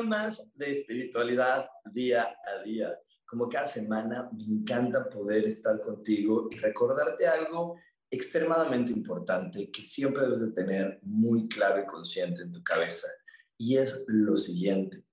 Más de espiritualidad día a día. Como cada semana, me encanta poder estar contigo y recordarte algo extremadamente importante que siempre debes de tener muy claro y consciente en tu cabeza. Y es lo siguiente,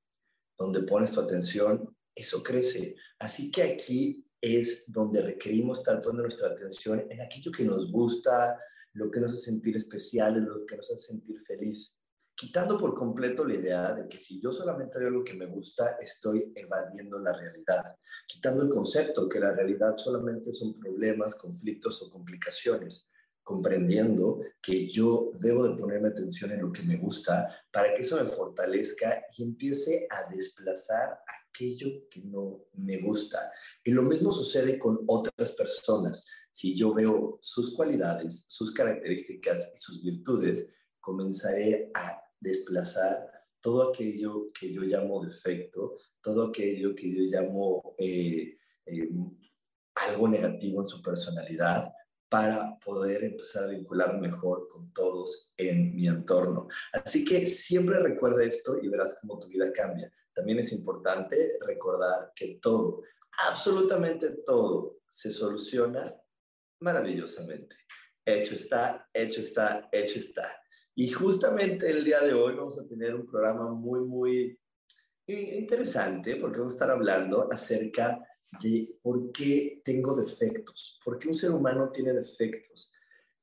donde pones tu atención, eso crece. Así que aquí es donde requerimos estar poniendo nuestra atención en aquello que nos gusta, lo que nos hace sentir especiales, lo que nos hace sentir feliz quitando por completo la idea de que si yo solamente veo lo que me gusta, estoy evadiendo la realidad, quitando el concepto que la realidad solamente son problemas, conflictos o complicaciones, comprendiendo que yo debo de ponerme atención en lo que me gusta para que eso me fortalezca y empiece a desplazar aquello que no me gusta. Y lo mismo sucede con otras personas. Si yo veo sus cualidades, sus características y sus virtudes, comenzaré a desplazar todo aquello que yo llamo defecto, todo aquello que yo llamo eh, eh, algo negativo en su personalidad para poder empezar a vincular mejor con todos en mi entorno. Así que siempre recuerda esto y verás cómo tu vida cambia. También es importante recordar que todo, absolutamente todo, se soluciona maravillosamente. Hecho está, hecho está, hecho está. Y justamente el día de hoy vamos a tener un programa muy, muy interesante porque vamos a estar hablando acerca de por qué tengo defectos, por qué un ser humano tiene defectos.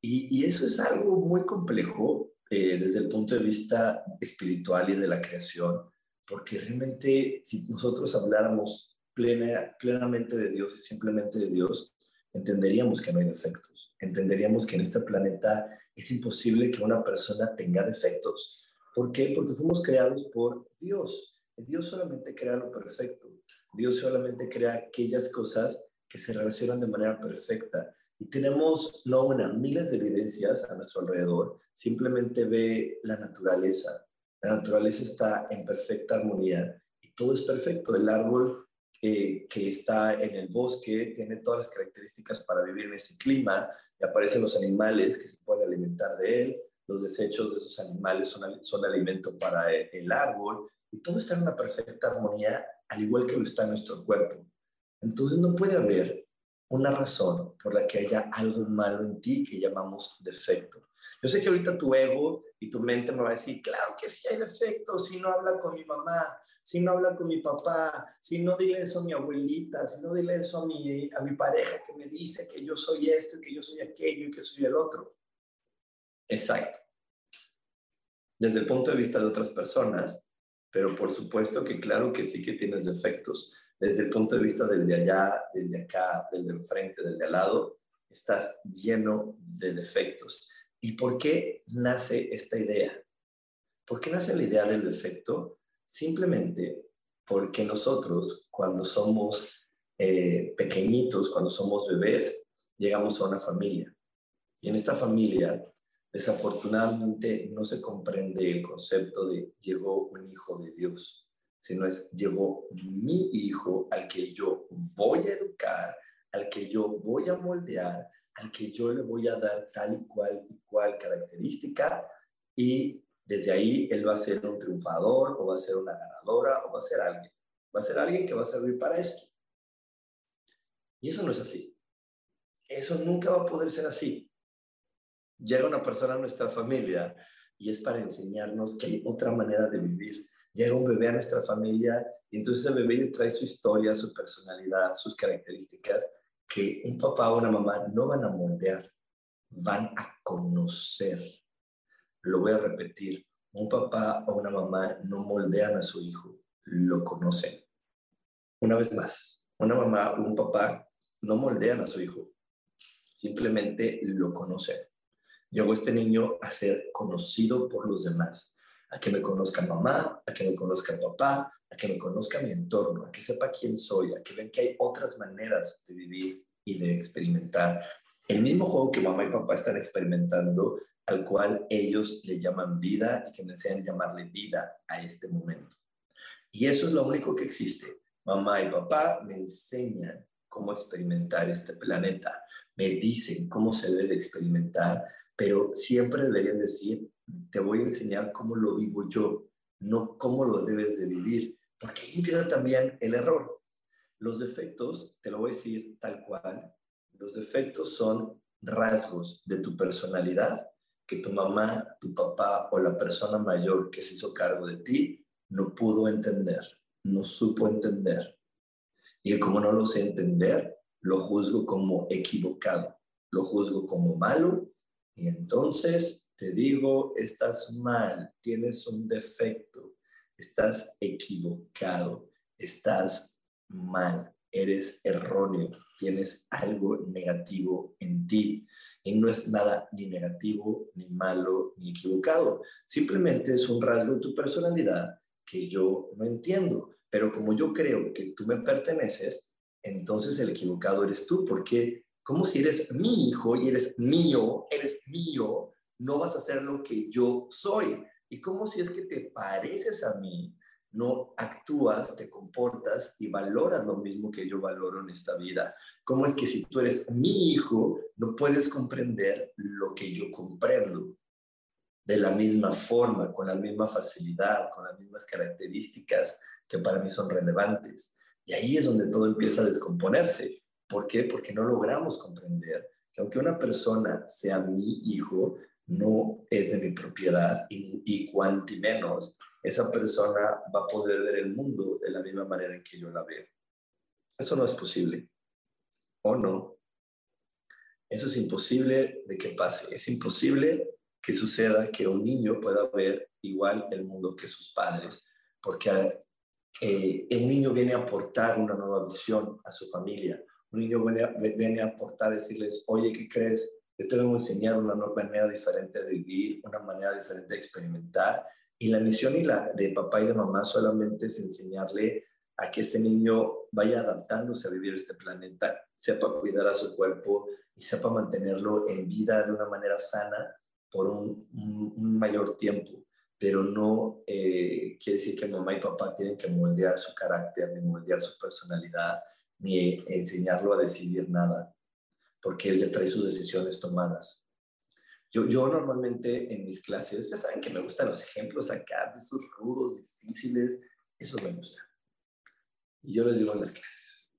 Y, eso es algo muy complejo eh, desde el punto de vista espiritual y de la creación, porque realmente si nosotros habláramos plena, plenamente de Dios y simplemente de Dios, entenderíamos que no hay defectos, entenderíamos que en este planeta es imposible que una persona tenga defectos. ¿Por qué? Porque fuimos creados por Dios. Dios solamente crea lo perfecto. Dios solamente crea aquellas cosas que se relacionan de manera perfecta. Y tenemos no una, miles de evidencias a nuestro alrededor. Simplemente ve la naturaleza. La naturaleza está en perfecta armonía y todo es perfecto. El árbol que está en el bosque tiene todas las características para vivir en ese clima y aparecen los animales que se pueden alimentar de él, los desechos de esos animales son, son alimento para el, árbol, y todo está en una perfecta armonía, al igual que lo está nuestro cuerpo. Entonces no puede haber una razón por la que haya algo malo en ti que llamamos defecto. Yo sé que ahorita tu ego y tu mente me va a decir, claro que sí hay defectos, si no habla con mi mamá, si no habla con mi papá, si no dile eso a mi abuelita, si no dile eso a mi, a mi pareja que me dice que yo soy esto y que yo soy aquello y que soy el otro. Exacto. Desde el punto de vista de otras personas, pero por supuesto que claro que sí que tienes defectos. Desde el punto de vista del de allá, del de acá, del de enfrente, del de al lado, estás lleno de defectos. ¿Y por qué nace esta idea? ¿Por qué nace la idea del defecto? Simplemente porque nosotros cuando somos eh, pequeñitos, cuando somos bebés, llegamos a una familia. Y en esta familia, desafortunadamente, no se comprende el concepto de llegó un hijo de Dios, sino es llegó mi hijo al que yo voy a educar, al que yo voy a moldear, al que yo le voy a dar tal y cual y cual característica y desde ahí él va a ser un triunfador o va a ser una ganadora o va a ser alguien. Va a ser alguien que va a servir para esto. Y eso no es así. Eso nunca va a poder ser así. Llega una persona a nuestra familia y es para enseñarnos que hay otra manera de vivir. Llega un bebé a nuestra familia y entonces el bebé trae su historia, su personalidad, sus características que un papá o una mamá no van a moldear, van a conocer. Lo voy a repetir, un papá o una mamá no moldean a su hijo, lo conocen. Una vez más, una mamá o un papá no moldean a su hijo, simplemente lo conocen. Llegó este niño a ser conocido por los demás, a que me conozca mamá, a que me conozca papá, a que me conozca mi entorno, a que sepa quién soy, a que ven que hay otras maneras de vivir y de experimentar. El mismo juego que mamá y papá están experimentando, al cual ellos le llaman vida y que me enseñan llamarle vida a este momento. Y eso es lo único que existe. Mamá y papá me enseñan cómo experimentar este planeta, me dicen cómo se debe de experimentar, pero siempre deberían decir, te voy a enseñar cómo lo vivo yo, no cómo lo debes de vivir, porque ahí también el error. Los defectos, te lo voy a decir tal cual, los defectos son rasgos de tu personalidad que tu mamá, tu papá o la persona mayor que se hizo cargo de ti no pudo entender, no supo entender. Y como no lo sé entender, lo juzgo como equivocado, lo juzgo como malo y entonces te digo, estás mal, tienes un defecto, estás equivocado, estás mal, eres erróneo, tienes algo negativo en ti. Y no es nada ni negativo, ni malo, ni equivocado. Simplemente es un rasgo de tu personalidad que yo no entiendo. Pero como yo creo que tú me perteneces, entonces el equivocado eres tú, porque como si eres mi hijo y eres mío, eres mío, no vas a hacer lo que yo soy. Y como si es que te pareces a mí, no actúas, te comportas y valoras lo mismo que yo valoro en esta vida. ¿Cómo es que si tú eres mi hijo, no puedes comprender lo que yo comprendo? De la misma forma, con la misma facilidad, con las mismas características que para mí son relevantes. Y ahí es donde todo empieza a descomponerse. ¿Por qué? Porque no logramos comprender que aunque una persona sea mi hijo, no es de mi propiedad y, y cuanti menos esa persona va a poder ver el mundo de la misma manera en que yo la veo. Eso no es posible. ¿O no? Eso es imposible de que pase. Es imposible que suceda que un niño pueda ver igual el mundo que sus padres, porque eh, un niño viene a aportar una nueva visión a su familia. Un niño viene a, aportar, decirles, oye, ¿qué crees? Yo te vengo a enseñar una manera diferente de vivir, una manera diferente de experimentar. Y la misión y la de papá y de mamá solamente es enseñarle a que ese niño vaya adaptándose a vivir este planeta, sepa cuidar a su cuerpo y sepa mantenerlo en vida de una manera sana por un, mayor tiempo pero no eh, quiere decir que mamá y papá tienen que moldear su carácter, ni moldear su personalidad, ni enseñarlo a decidir nada, porque él le trae sus decisiones tomadas. Yo, normalmente en mis clases, ya saben que me gustan los ejemplos acá, de esos rudos, difíciles, eso me gusta. Y yo les digo en las clases,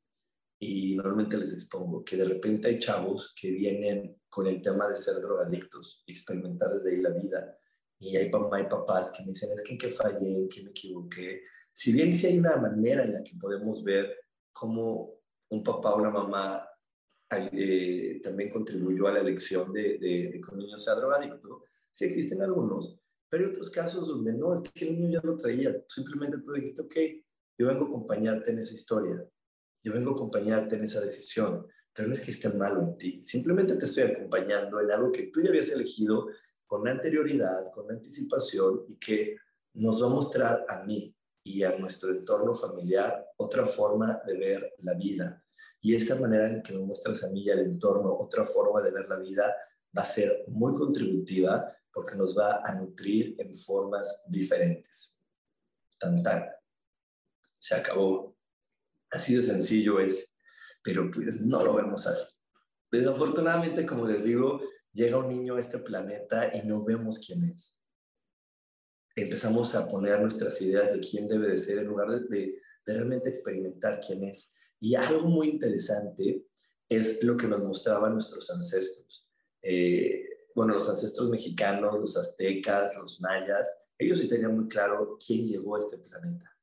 y normalmente les expongo que de repente hay chavos que vienen con el tema de ser drogadictos experimentar desde ahí la vida y hay mamá y papás que me dicen, es que qué fallé, en qué me equivoqué. Si bien sí hay una manera en la que podemos ver cómo un papá o una mamá eh, también contribuyó a la elección de, de, que un niño sea drogadicto, sí existen algunos, pero hay otros casos donde no, es que el niño ya lo traía, simplemente tú dijiste, ok, yo vengo a acompañarte en esa historia, yo vengo a acompañarte en esa decisión, pero no es que esté malo en ti, simplemente te estoy acompañando en algo que tú ya habías elegido con anterioridad, con anticipación y que nos va a mostrar a mí y a nuestro entorno familiar otra forma de ver la vida. Y esta manera en que me muestras a mí y entorno otra forma de ver la vida va a ser muy contributiva porque nos va a nutrir en formas diferentes. Tan tan. Se acabó. Así de sencillo es, pero pues no lo vemos así. Desafortunadamente, como les digo, llega un niño a este planeta y no vemos quién es. Empezamos a poner nuestras ideas de quién debe de ser en lugar de, realmente experimentar quién es. Y algo muy interesante es lo que nos mostraban nuestros ancestros. Eh, bueno, los ancestros mexicanos, los aztecas, los mayas, ellos sí tenían muy claro quién llegó a este planeta.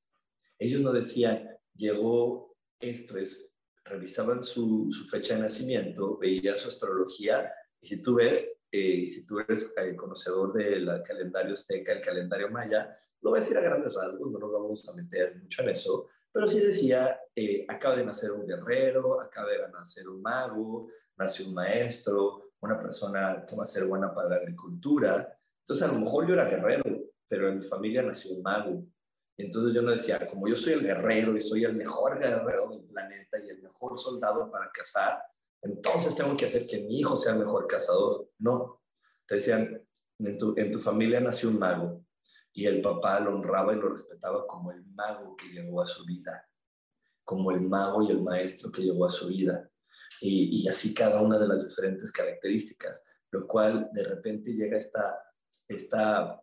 Ellos no decían, llegó esto, es revisaban su, fecha de nacimiento, veían su astrología, y si tú ves, eh, si tú eres eh, conocedor del calendario azteca, el calendario maya, lo vas a decir a grandes rasgos, no nos vamos a meter mucho en eso, pero sí decía, eh, acaba de nacer un guerrero, acaba de nacer un mago, nació un maestro, una persona que va a ser buena para la agricultura. Entonces, a lo mejor yo era guerrero, pero en mi familia nació un mago. Entonces yo no decía, como yo soy el guerrero y soy el mejor guerrero del planeta y el mejor soldado para cazar, entonces tengo que hacer que mi hijo sea el mejor cazador. No, te decían, en tu, en tu familia nació un mago y el papá lo honraba y lo respetaba como el mago que llegó a su vida, como el mago y el maestro que llegó a su vida. Y, y así cada una de las diferentes características, lo cual de repente llega esta, esta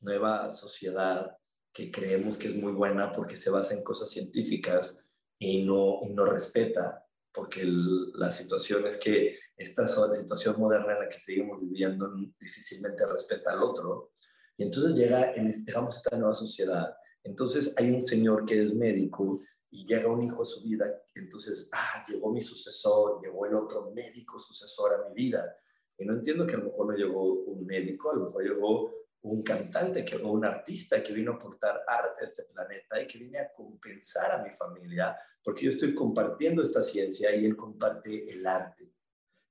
nueva sociedad que creemos que es muy buena porque se basa en cosas científicas y no, y no respeta porque la situación es que esta situación moderna en la que seguimos viviendo difícilmente respeta al otro. Y entonces llega, en, digamos, esta nueva sociedad. Entonces hay un señor que es médico y llega un hijo a su vida. Entonces, ah, llegó mi sucesor, llegó el otro médico sucesor a mi vida. Y no entiendo que a lo mejor no llegó un médico, a lo mejor llegó un cantante que, un artista que vino a aportar arte a este planeta y que viene a compensar a mi familia, porque yo estoy compartiendo esta ciencia y él comparte el arte.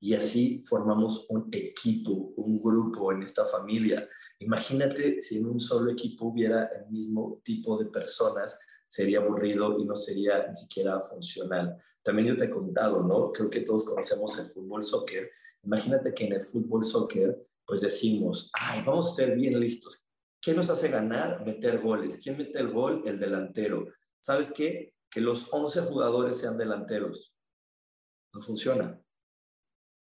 Y así formamos un equipo, un grupo en esta familia. Imagínate si en un solo equipo hubiera el mismo tipo de personas, sería aburrido y no sería ni siquiera funcional. También yo te he contado, ¿no? Creo que todos conocemos el fútbol soccer. Imagínate que en el fútbol soccer pues decimos, ay, vamos a ser bien listos. ¿Qué nos hace ganar? Meter goles. ¿Quién mete el gol? El delantero. ¿Sabes qué? Que los 11 jugadores sean delanteros. No funciona.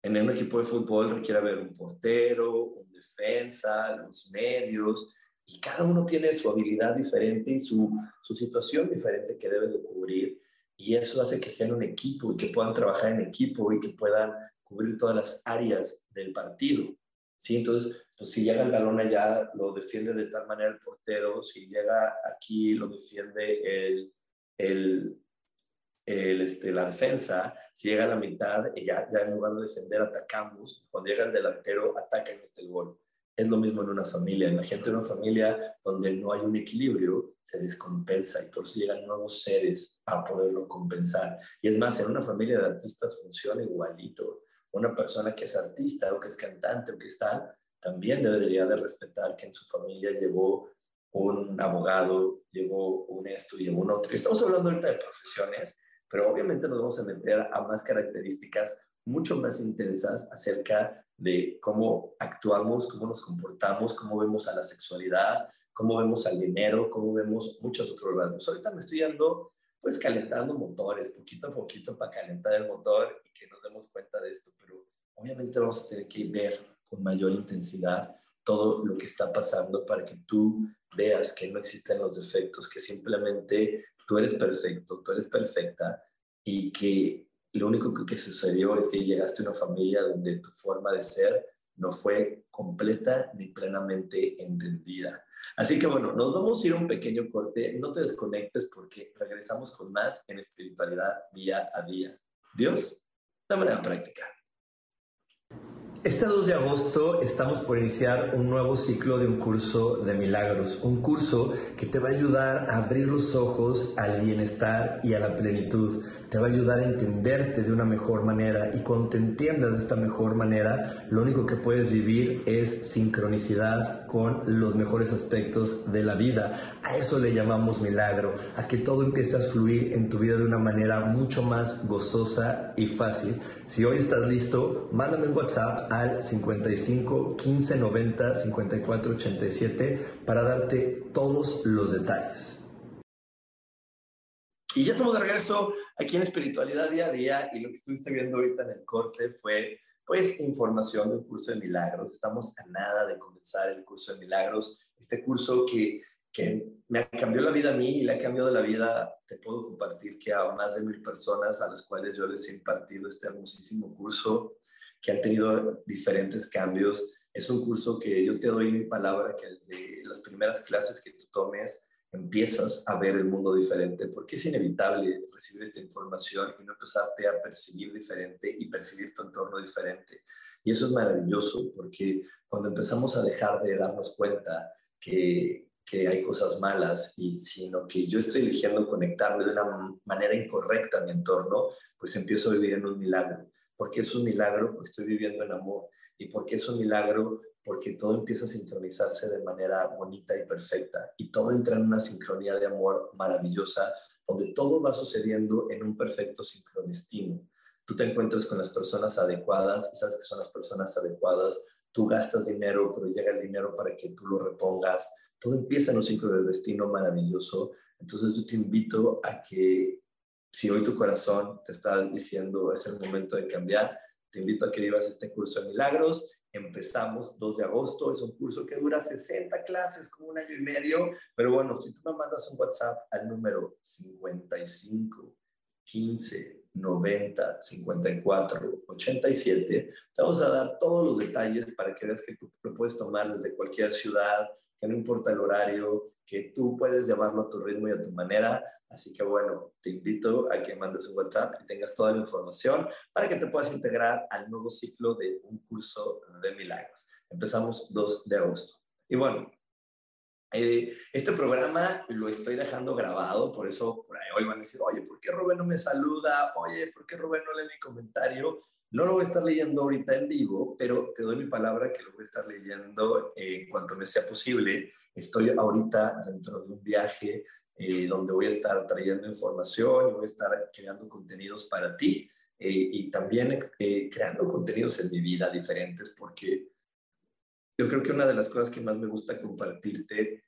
En un equipo de fútbol requiere haber un portero, un defensa, los medios, y cada uno tiene su habilidad diferente y su, su situación diferente que debe de cubrir. Y eso hace que sean un equipo y que puedan trabajar en equipo y que puedan cubrir todas las áreas del partido. ¿sí? Entonces, pues si llega el balón allá, lo defiende de tal manera el portero, si llega aquí, lo defiende el, el, el este, la defensa, si llega a la mitad, ya, ya en lugar de defender, atacamos, cuando llega el delantero, ataca y mete el gol. Es lo mismo en una familia. Imagínate una familia donde no hay un equilibrio, se descompensa y por eso llegan nuevos seres a poderlo compensar. Y es más, en una familia de artistas funciona igualito una persona que es artista o que es cantante o que está, también debería de respetar que en su familia llegó un abogado, llegó un esto, llegó un otro. Estamos hablando ahorita de profesiones, pero obviamente nos vamos a meter a más características mucho más intensas acerca de cómo actuamos, cómo nos comportamos, cómo vemos a la sexualidad, cómo vemos al dinero, cómo vemos muchos otros rasgos. Ahorita me estoy dando pues calentando motores, poquito a poquito para calentar el motor y que nos demos cuenta de esto, pero obviamente vamos a tener que ver con mayor intensidad todo lo que está pasando para que tú veas que no existen los defectos, que simplemente tú eres perfecto, tú eres perfecta y que lo único que, que sucedió es que llegaste a una familia donde tu forma de ser no fue completa ni plenamente entendida. Así que bueno, nos vamos a ir a un pequeño corte. No te desconectes porque regresamos con más en espiritualidad día a día. Dios, de manera práctica. Este 2 de agosto estamos por iniciar un nuevo ciclo de un curso de milagros, un curso que te va a ayudar a abrir los ojos al bienestar y a la plenitud. Te va a ayudar a entenderte de una mejor manera y cuando te entiendas de esta mejor manera, lo único que puedes vivir es sincronicidad con los mejores aspectos de la vida. A eso le llamamos milagro, a que todo empiece a fluir en tu vida de una manera mucho más gozosa y fácil. Si hoy estás listo, mándame un WhatsApp al 55 15 90 54 87 para darte todos los detalles. Y ya estamos de regreso aquí en Espiritualidad Día a Día y lo que estuviste viendo ahorita en el corte fue pues información del curso de milagros. Estamos a nada de comenzar el curso de milagros, este curso que, que me cambió la vida a mí y le ha cambiado la vida, te puedo compartir que a más de mil personas a las cuales yo les he impartido este hermosísimo curso, que han tenido diferentes cambios. Es un curso que yo te doy mi palabra que desde las primeras clases que tú tomes, empiezas a ver el mundo diferente, porque es inevitable recibir esta información y no empezarte a percibir diferente y percibir tu entorno diferente. Y eso es maravilloso, porque cuando empezamos a dejar de darnos cuenta que, que hay cosas malas y sino que yo estoy eligiendo conectarme de una manera incorrecta a mi entorno, pues empiezo a vivir en un milagro. porque es un milagro? Porque estoy viviendo en amor. ¿Y por qué es un milagro? Porque todo empieza a sincronizarse de manera bonita y perfecta y todo entra en una sincronía de amor maravillosa donde todo va sucediendo en un perfecto sincrodestino. Tú te encuentras con las personas adecuadas sabes que son las personas adecuadas, tú gastas dinero, pero llega el dinero para que tú lo repongas, todo empieza en un sincrodestino maravilloso. Entonces yo te invito a que si hoy tu corazón te está diciendo es el momento de cambiar, te invito a que vivas este curso de milagros Empezamos 2 de agosto, es un curso que dura 60 clases, como un año y medio, pero bueno, si tú me mandas un WhatsApp al número 55 15 90 54 87, te vamos a dar todos los detalles para que veas que lo puedes tomar desde cualquier ciudad, que no importa el horario, que tú puedes llevarlo a tu ritmo y a tu manera. Así que bueno, te invito a que mandes un WhatsApp y tengas toda la información para que te puedas integrar al nuevo ciclo de un curso de milagros. Empezamos 2 de agosto. Y bueno, eh, este programa lo estoy dejando grabado, por eso por ahí hoy van a decir, oye, ¿por qué Rubén no me saluda? Oye, ¿por qué Rubén no lee mi comentario? No lo voy a estar leyendo ahorita en vivo, pero te doy mi palabra que lo voy a estar leyendo en cuanto me sea posible. Estoy ahorita dentro de un viaje eh, donde voy a estar trayendo información y voy a estar creando contenidos para ti eh, y también eh, creando contenidos en mi vida diferentes porque yo creo que una de las cosas que más me gusta compartirte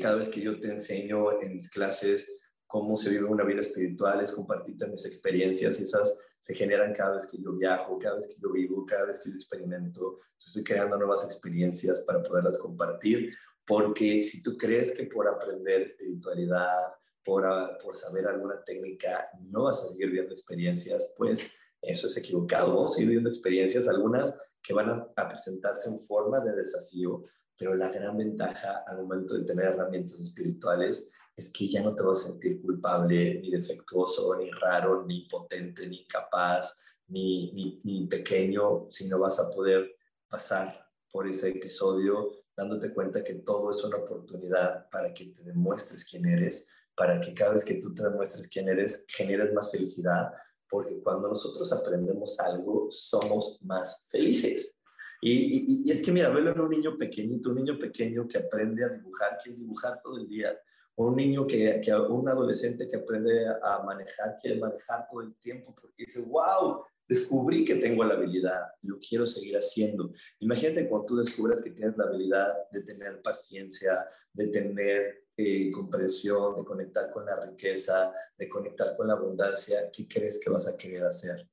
cada vez que yo te enseño en mis clases cómo se vive una vida espiritual es compartirte mis experiencias y esas se generan cada vez que yo viajo, cada vez que yo vivo, cada vez que yo experimento. Estoy creando nuevas experiencias para poderlas compartir porque si tú crees que por aprender espiritualidad, por, ah, por saber alguna técnica, no vas a seguir viendo experiencias, pues eso es equivocado. Vamos a seguir viendo experiencias, algunas que van a presentarse en forma de desafío, pero la gran ventaja al momento de tener herramientas espirituales es que ya no te vas a sentir culpable, ni defectuoso, ni raro, ni potente, ni incapaz, ni, ni, ni pequeño, sino vas a poder pasar por ese episodio dándote cuenta que todo es una oportunidad para que te demuestres quién eres, para que cada vez que tú te demuestres quién eres, generes más felicidad, porque cuando nosotros aprendemos algo, somos más felices. Y, es que, mira, velo en un niño pequeñito, un niño pequeño que aprende a dibujar, quiere dibujar todo el día, un niño que, que, un adolescente que aprende a manejar, quiere manejar todo el tiempo, porque dice, wow, descubrí que tengo la habilidad, lo quiero seguir haciendo. Imagínate cuando tú descubras que tienes la habilidad de tener paciencia, de tener eh, comprensión, de conectar con la riqueza, de conectar con la abundancia, ¿qué crees que vas a querer hacer?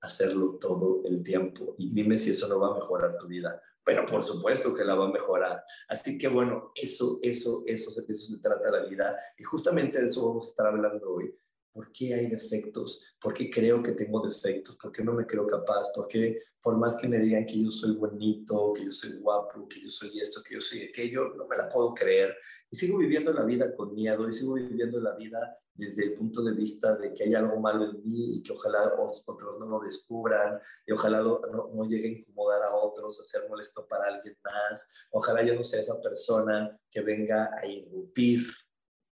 Hacerlo todo el tiempo. Y dime si eso no va a mejorar tu vida. Pero por supuesto que la va a mejorar. Así que bueno, eso, eso, eso, eso se trata la vida. Y justamente de eso vamos a estar hablando hoy ¿Por qué hay defectos? ¿Por qué creo que tengo defectos? ¿Por qué no me creo capaz? ¿Por qué, por más que me digan que yo soy bonito, que yo soy guapo, que yo soy esto, que yo soy aquello, no me la puedo creer? Y sigo viviendo la vida con miedo y sigo viviendo la vida desde el punto de vista de que hay algo malo en mí y que ojalá otros no lo descubran y ojalá no, no llegue a incomodar a otros, a ser molesto para alguien más. Ojalá yo no sea esa persona que venga a irrumpir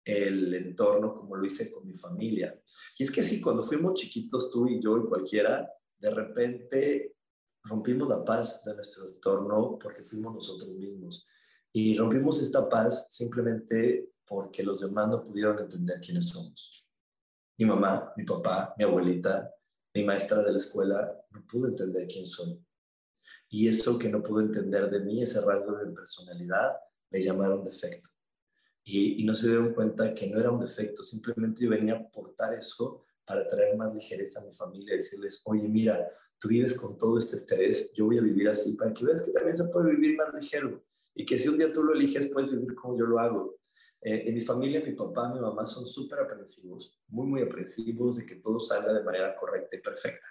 el entorno como lo hice con mi familia. Y es que sí, cuando fuimos chiquitos, tú y yo y cualquiera, de repente rompimos la paz de nuestro entorno porque fuimos nosotros mismos. Y rompimos esta paz simplemente porque los demás no pudieron entender quiénes somos. Mi mamá, mi papá, mi abuelita, mi maestra de la escuela, no pudo entender quién soy. Y eso que no pudo entender de mí, ese rasgo de personalidad, le llamaron defecto y, no se dieron cuenta que no era un defecto, simplemente yo venía a aportar eso para traer más ligereza a mi familia, decirles, oye, mira, tú vives con todo este estrés, yo voy a vivir así, para que veas que también se puede vivir más ligero y que si un día tú lo eliges, puedes vivir como yo lo hago. Eh, en mi familia, mi papá, mi mamá son súper aprensivos, muy, muy aprensivos de que todo salga de manera correcta y perfecta.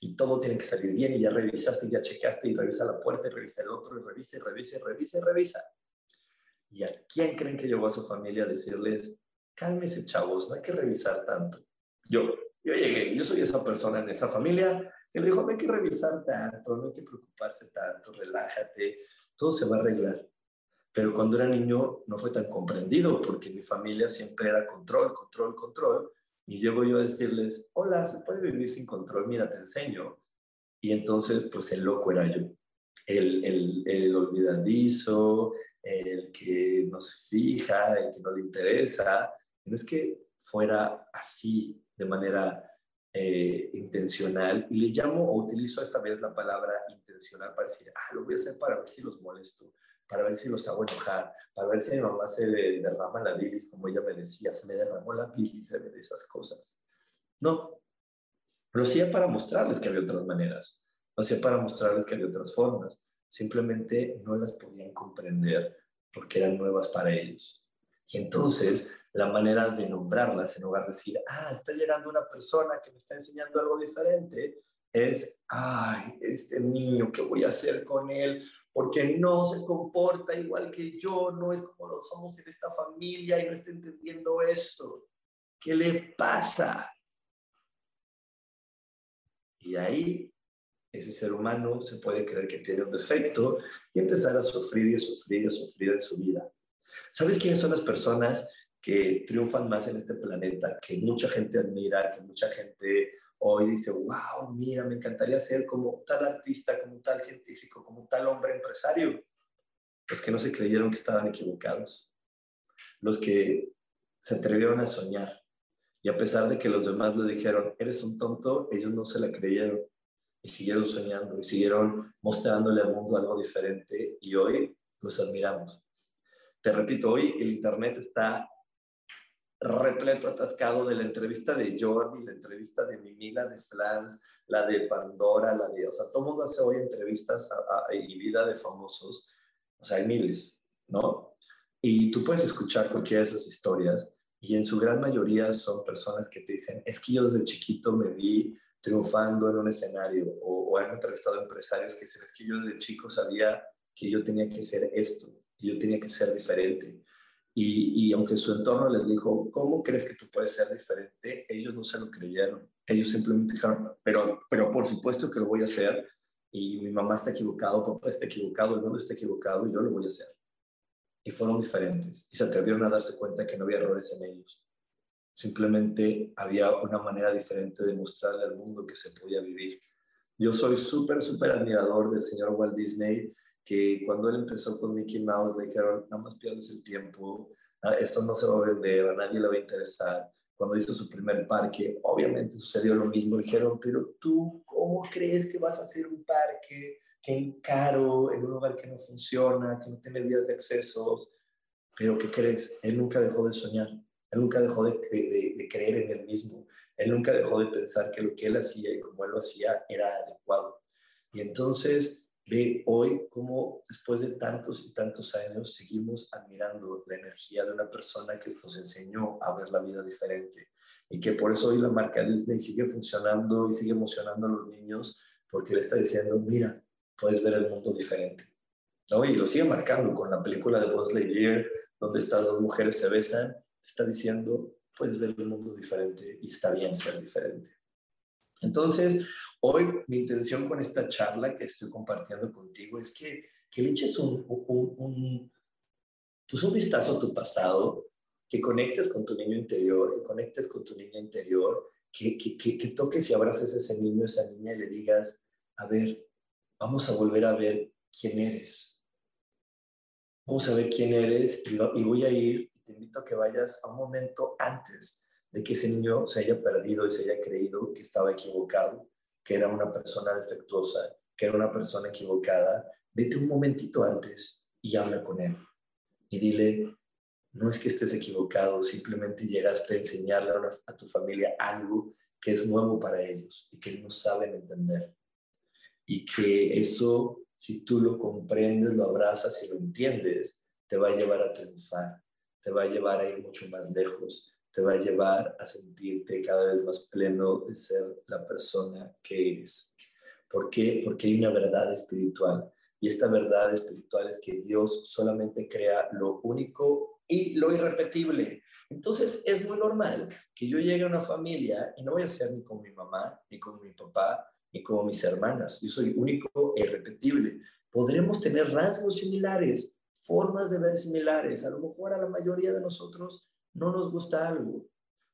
Y todo tiene que salir bien y ya revisaste, ya checaste y revisa la puerta y revisa el otro y revisa y revisa y revisa y revisa. ¿Y a quién creen que llevó a su familia a decirles, cálmese chavos, no hay que revisar tanto? Yo, yo llegué, yo soy esa persona en esa familia que le dijo, no hay que revisar tanto, no hay que preocuparse tanto, relájate, todo se va a arreglar. Pero cuando era niño no fue tan comprendido porque mi familia siempre era control, control, control. Y llego yo a decirles, hola, ¿se puede vivir sin control? Mira, te enseño. Y entonces, pues el loco era yo. El, el, el olvidadizo, el que no se fija, el que no le interesa. No es que fuera así de manera eh, intencional y le llamo o utilizo esta vez la palabra intencional para decir, ah, lo voy a hacer para ver si los molesto, para ver si los hago enojar, para ver si mi mamá se le derrama la bilis, como ella me decía, se me derramó la bilis de esas cosas. No, lo hacía para mostrarles que había otras maneras, lo hacía para mostrarles que había otras formas, simplemente no las podían comprender porque eran nuevas para ellos. Y entonces la manera de nombrarlas, en lugar de decir, ah, está llegando una persona que me está enseñando algo diferente, es, ay, este niño, ¿qué voy a hacer con él? Porque no se comporta igual que yo, no es como lo somos en esta familia y no está entendiendo esto. ¿Qué le pasa? Y ahí ese ser humano se puede creer que tiene un defecto y empezar a sufrir y a sufrir y a sufrir en su vida. ¿Sabes quiénes son las personas que triunfan más en este planeta, que mucha gente admira, que mucha gente hoy dice, wow, mira, me encantaría ser como tal artista, como tal científico, como tal hombre empresario. Los que no se creyeron que estaban equivocados. Los que se atrevieron a soñar. Y a pesar de que los demás le dijeron, eres un tonto, ellos no se la creyeron. Y siguieron soñando y siguieron mostrándole al mundo algo diferente. Y hoy los admiramos. Te repito, hoy el Internet está repleto, atascado de la entrevista de Jordi, la entrevista de Mimi, la de Flans, la de Pandora, la de, o sea, todo mundo hace hoy entrevistas y vida de famosos, o sea, hay miles, ¿no? Y tú puedes escuchar cualquiera de esas historias y en su gran mayoría son personas que te dicen, es que yo desde chiquito me vi triunfando en un escenario o, o han entrevistado empresarios que dicen, es que yo desde chico sabía que yo tenía que ser esto, y yo tenía que ser diferente y, aunque su entorno les dijo, ¿cómo crees que tú puedes ser diferente? Ellos no se lo creyeron. Ellos simplemente dijeron, pero, pero por supuesto que lo voy a hacer. Y mi mamá está equivocado, papá está equivocado, el mundo está equivocado y yo lo voy a hacer. Y fueron diferentes y se atrevieron a darse cuenta que no había errores en ellos. Simplemente había una manera diferente de mostrarle al mundo que se podía vivir. Yo soy súper, súper admirador del señor Walt Disney que cuando él empezó con Mickey Mouse le dijeron, nada más pierdes el tiempo, ah, esto no se va a vender, a nadie le va a interesar. Cuando hizo su primer parque, obviamente sucedió lo mismo. Dijeron, pero tú, ¿cómo crees que vas a hacer un parque que caro, en un lugar que no funciona, que no tiene vías de accesos? Pero ¿qué crees? Él nunca dejó de soñar, él nunca dejó de, de, de creer en él mismo, él nunca dejó de pensar que lo que él hacía y como él lo hacía era adecuado. Y entonces Ve hoy cómo después de tantos y tantos años seguimos admirando la energía de una persona que nos enseñó a ver la vida diferente y que por eso hoy la marca Disney sigue funcionando y sigue emocionando a los niños porque le está diciendo, mira, puedes ver el mundo diferente. ¿No? Y lo sigue marcando con la película de Buzz Lightyear, donde estas dos mujeres se besan, está diciendo, puedes ver el mundo diferente y está bien ser diferente. Entonces, hoy mi intención con esta charla que estoy compartiendo contigo es que, que le eches un, un, pues un vistazo a tu pasado, que conectes con tu niño interior, que conectes con tu niña interior, que, que, que, toques y abraces a ese niño, esa niña y le digas, a ver, vamos a volver a ver quién eres. Vamos a ver quién eres y, y voy a ir, y te invito a que vayas a un momento antes de que ese niño se haya perdido y se haya creído que estaba equivocado, que era una persona defectuosa, que era una persona equivocada, vete un momentito antes y habla con él. Y dile, no es que estés equivocado, simplemente llegaste a enseñarle a, tu familia algo que es nuevo para ellos y que no saben entender. Y que eso, si tú lo comprendes, lo abrazas y lo entiendes, te va a llevar a triunfar, te va a llevar a ir mucho más lejos, te va a llevar a sentirte cada vez más pleno de ser la persona que eres. ¿Por qué? Porque hay una verdad espiritual Y esta verdad espiritual es que Dios solamente crea lo único y lo irrepetible. Entonces es muy normal que yo llegue a una familia y no voy a ser ni como mi mamá, ni como mi papá, ni como mis hermanas. Yo soy único e irrepetible. Podremos tener rasgos similares, formas de ver similares. A lo mejor a la mayoría de nosotros no nos gusta algo,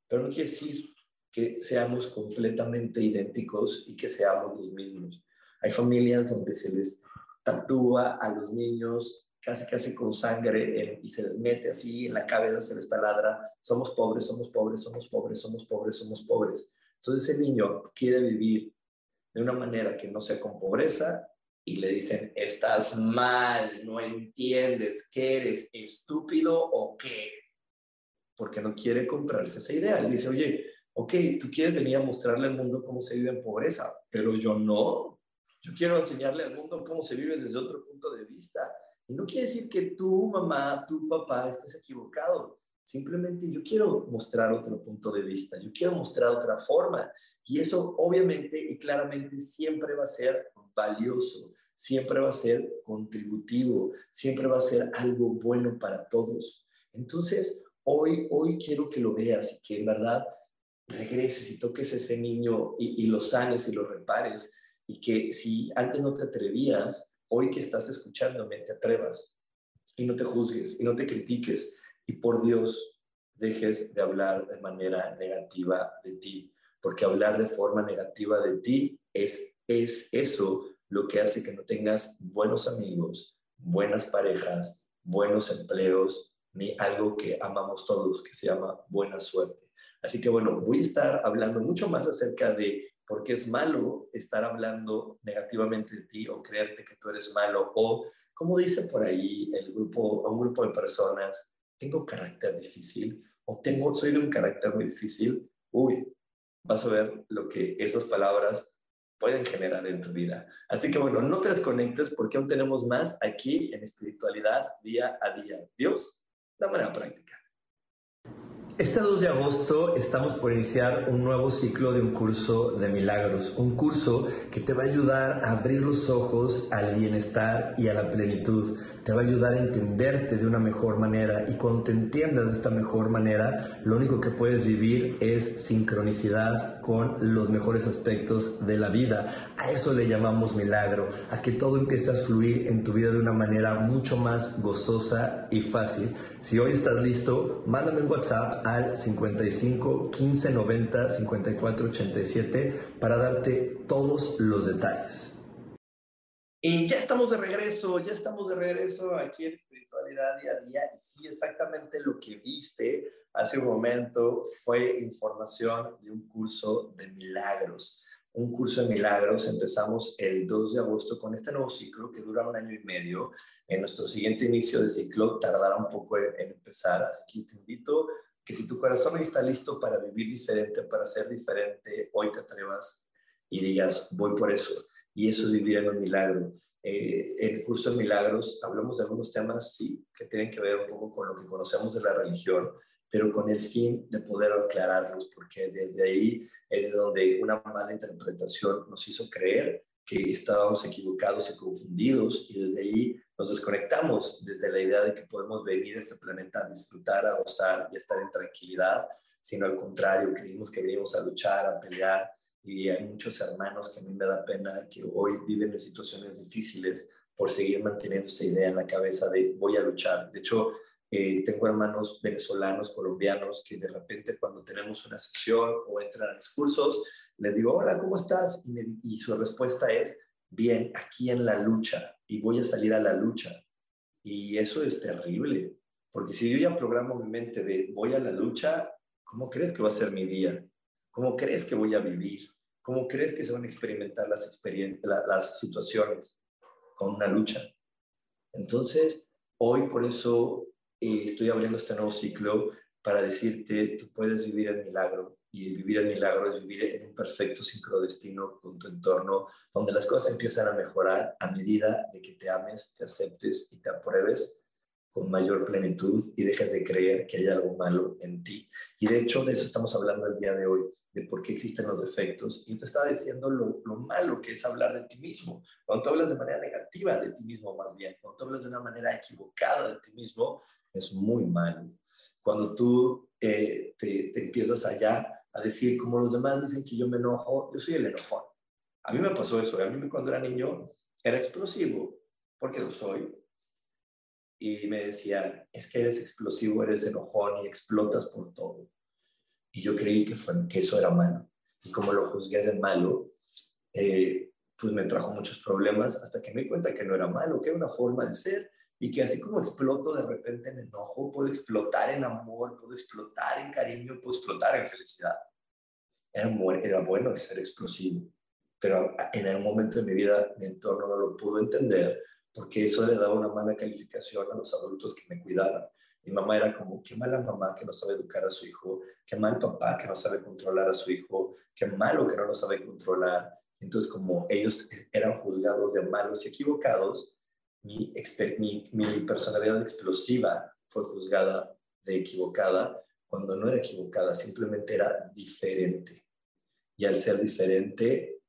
pero no quiere decir que seamos completamente idénticos y que seamos los mismos. Hay familias donde se les tatúa a los niños casi casi con sangre y se les mete así en la cabeza, se les taladra, somos pobres, somos pobres, somos pobres, somos pobres, somos pobres. Entonces ese niño quiere vivir de una manera que no sea con pobreza y le dicen, estás mal, no entiendes, ¿qué eres, estúpido o qué? Porque no quiere comprarse esa idea. Y dice, oye, ok, tú quieres venir a mostrarle al mundo cómo se vive en pobreza, pero yo no. Yo quiero enseñarle al mundo cómo se vive desde otro punto de vista. Y no quiere decir que tu mamá, tu papá estés equivocado. Simplemente yo quiero mostrar otro punto de vista, yo quiero mostrar otra forma. Y eso obviamente y claramente siempre va a ser valioso, siempre va a ser contributivo, siempre va a ser algo bueno para todos. Entonces, hoy, hoy quiero que lo veas y que en verdad regreses y toques a ese niño y, y lo sanes y lo repares. Y que si antes no te atrevías, hoy que estás escuchándome, te atrevas y no te juzgues y no te critiques y por Dios dejes de hablar de manera negativa de ti porque hablar de forma negativa de ti es, es eso lo que hace que no tengas buenos amigos, buenas parejas, buenos empleos, ni algo que amamos todos, que se llama buena suerte. Así que bueno, voy a estar hablando mucho más acerca de por qué es malo estar hablando negativamente de ti o creerte que tú eres malo o, como dice por ahí el grupo, un grupo de personas, tengo carácter difícil o tengo, soy de un carácter muy difícil. Uy, vas a ver lo que esas palabras pueden generar en tu vida. Así que bueno, no te desconectes porque aún tenemos más aquí en espiritualidad día a día. Dios, de manera práctica. Este 2 de agosto estamos por iniciar un nuevo ciclo de un curso de milagros, un curso que te va a ayudar a abrir los ojos al bienestar y a la plenitud te va a ayudar a entenderte de una mejor manera y cuando te entiendas de esta mejor manera, lo único que puedes vivir es sincronicidad con los mejores aspectos de la vida. A eso le llamamos milagro, a que todo empiece a fluir en tu vida de una manera mucho más gozosa y fácil. Si hoy estás listo, mándame un WhatsApp al 55 15 90 54 87 para darte todos los detalles. Y ya estamos de regreso, ya estamos de regreso aquí en Espiritualidad Día a Día. Y sí, exactamente lo que viste hace un momento fue información de un curso de milagros. Un curso de milagros, empezamos el 2 de agosto con este nuevo ciclo que dura un año y medio. En nuestro siguiente inicio de ciclo tardará un poco en, empezar, así que te invito que si tu corazón está listo para vivir diferente, para ser diferente, hoy te atrevas y digas, voy por eso y eso es vivir en un milagro. Eh, en el curso de milagros hablamos de algunos temas, sí, que tienen que ver un poco con lo que conocemos de la religión, pero con el fin de poder aclararlos, porque desde ahí es donde una mala interpretación nos hizo creer que estábamos equivocados y confundidos, y desde ahí nos desconectamos desde la idea de que podemos venir a este planeta a disfrutar, a gozar y a estar en tranquilidad, sino al contrario, creímos que venimos a luchar, a pelear, y hay muchos hermanos que a mí me da pena que hoy viven en situaciones difíciles por seguir manteniendo esa idea en la cabeza de voy a luchar. De hecho, eh, tengo hermanos venezolanos, colombianos, que de repente cuando tenemos una sesión o entran a los cursos, les digo, hola, ¿cómo estás? Y, y su respuesta es, bien, aquí en la lucha y voy a salir a la lucha. Y eso es terrible, porque si yo ya programo mi mente de voy a la lucha, ¿cómo crees que va a ser mi día? ¿Cómo crees que voy a vivir? ¿Cómo crees que se van a experimentar las, las situaciones con una lucha? Entonces, hoy por eso eh, estoy abriendo este nuevo ciclo para decirte, tú puedes vivir el milagro y vivir el milagro es vivir en un perfecto sincrodestino con tu entorno, donde las cosas empiezan a mejorar a medida de que te ames, te aceptes y te apruebes con mayor plenitud y dejes de creer que hay algo malo en ti. Y de hecho, de eso estamos hablando el día de hoy de por qué existen los defectos y te estaba diciendo lo, lo, malo que es hablar de ti mismo. Cuando tú hablas de manera negativa de ti mismo, más bien, cuando tú hablas de una manera equivocada de ti mismo, es muy malo. Cuando tú eh, te, te, empiezas allá a decir, como los demás dicen que yo me enojo, yo soy el enojón. A mí me pasó eso. A mí cuando era niño era explosivo, porque lo soy. Y me decían, es que eres explosivo, eres enojón y explotas por todo. Y yo creí que, fue, que eso era malo. Y como lo juzgué de malo, eh, pues me trajo muchos problemas hasta que me di cuenta que no era malo, que era una forma de ser y que así como exploto de repente en enojo, puedo explotar en amor, puedo explotar en cariño, puedo explotar en felicidad. Era, era bueno ser explosivo, pero en algún momento de mi vida mi entorno no lo pudo entender porque eso le daba una mala calificación a los adultos que me cuidaban. Mi mamá era como, qué mala mamá que no sabe educar a su hijo, qué mal papá que no sabe controlar a su hijo, qué malo que no lo sabe controlar. Entonces, como ellos eran juzgados de malos y equivocados, mi, mi, personalidad explosiva fue juzgada de equivocada cuando no era equivocada, simplemente era diferente. Y al ser diferente,